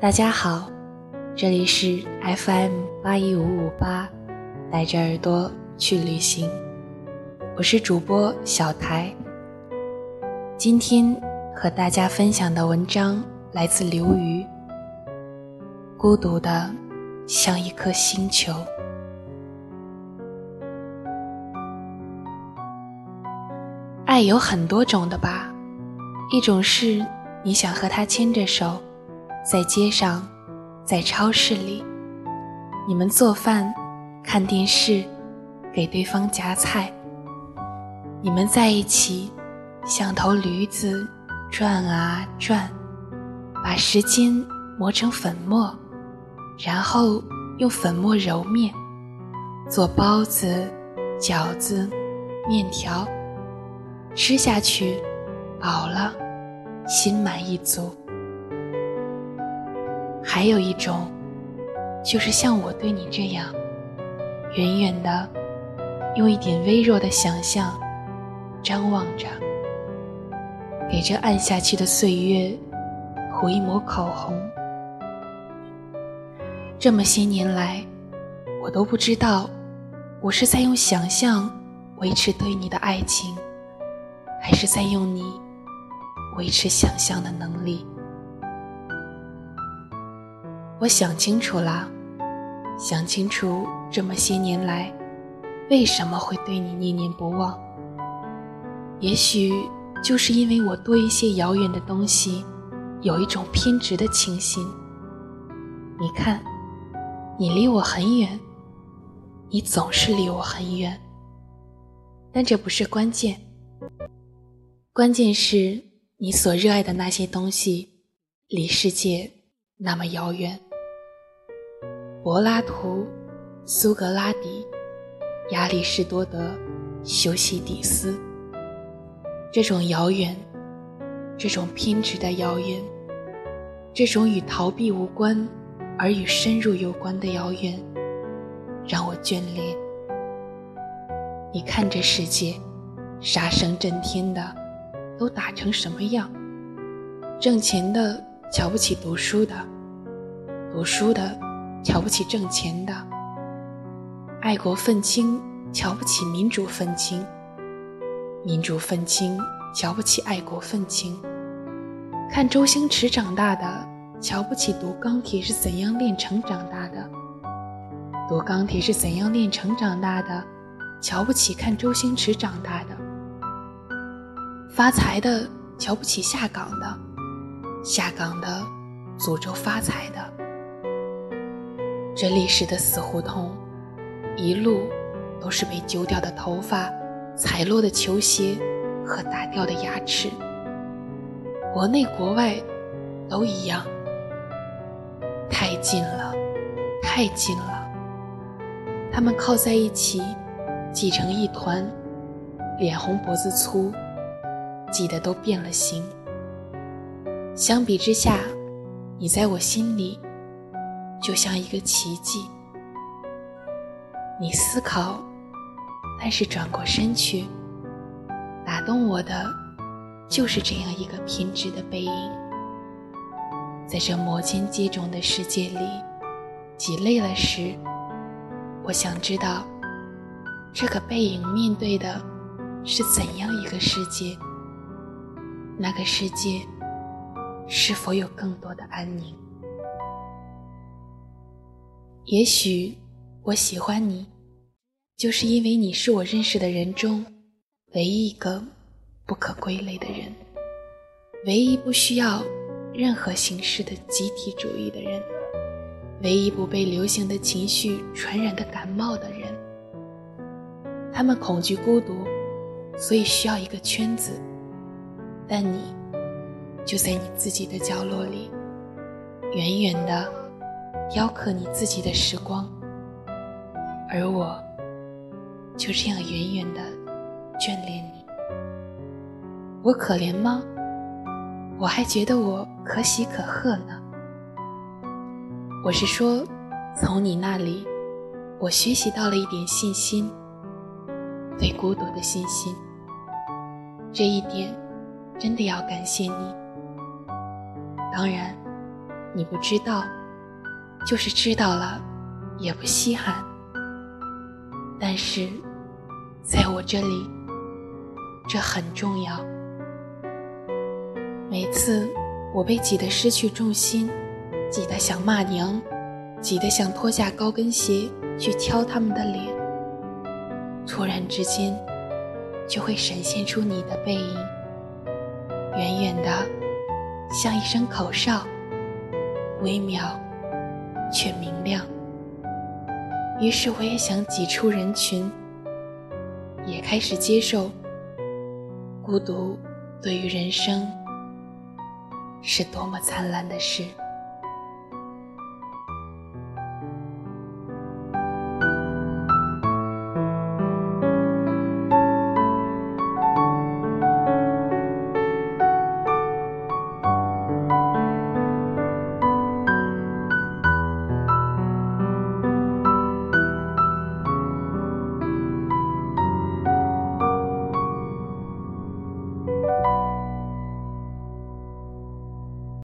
大家好，这里是 FM 八一五五八，带着耳朵去旅行，我是主播小台。今天和大家分享的文章来自刘瑜，《孤独的像一颗星球》。爱有很多种的吧，一种是你想和他牵着手。在街上，在超市里，你们做饭、看电视，给对方夹菜。你们在一起，像头驴子转啊转，把时间磨成粉末，然后用粉末揉面，做包子、饺子、面条，吃下去，饱了，心满意足。还有一种，就是像我对你这样，远远的，用一点微弱的想象，张望着，给这暗下去的岁月涂一抹口红。这么些年来，我都不知道，我是在用想象维持对你的爱情，还是在用你维持想象的能力。我想清楚了，想清楚这么些年来，为什么会对你念念不忘。也许就是因为我多一些遥远的东西，有一种偏执的倾心。你看，你离我很远，你总是离我很远，但这不是关键，关键是你所热爱的那些东西，离世界那么遥远。柏拉图、苏格拉底、亚里士多德、修昔底斯，这种遥远，这种偏执的遥远，这种与逃避无关而与深入有关的遥远，让我眷恋。你看这世界，杀声震天的，都打成什么样？挣钱的瞧不起读书的，读书的。瞧不起挣钱的，爱国愤青瞧不起民主愤青，民主愤青瞧不起爱国愤青。看周星驰长大的，瞧不起读钢铁是怎样炼成长大的；读钢铁是怎样炼成长大的，瞧不起看周星驰长大的。发财的瞧不起下岗的，下岗的诅咒发财的。这历史的死胡同，一路都是被揪掉的头发、踩落的球鞋和打掉的牙齿。国内国外都一样，太近了，太近了。他们靠在一起，挤成一团，脸红脖子粗，挤得都变了形。相比之下，你在我心里。就像一个奇迹，你思考，但是转过身去，打动我的就是这样一个偏执的背影。在这摩肩接踵的世界里，挤累了时，我想知道，这个背影面对的是怎样一个世界？那个世界是否有更多的安宁？也许我喜欢你，就是因为你是我认识的人中唯一一个不可归类的人，唯一不需要任何形式的集体主义的人，唯一不被流行的情绪传染的感冒的人。他们恐惧孤独，所以需要一个圈子，但你就在你自己的角落里，远远的。雕刻你自己的时光，而我就这样远远的眷恋你。我可怜吗？我还觉得我可喜可贺呢。我是说，从你那里，我学习到了一点信心，对孤独的信心。这一点真的要感谢你。当然，你不知道，就是知道了，也不稀罕。但是，在我这里，这很重要。每次我被挤得失去重心，挤得想骂娘，挤得想脱下高跟鞋去敲他们的脸，突然之间，就会闪现出你的背影，远远的，像一声口哨。微妙，却明亮。于是我也想挤出人群，也开始接受孤独对于人生是多么灿烂的事。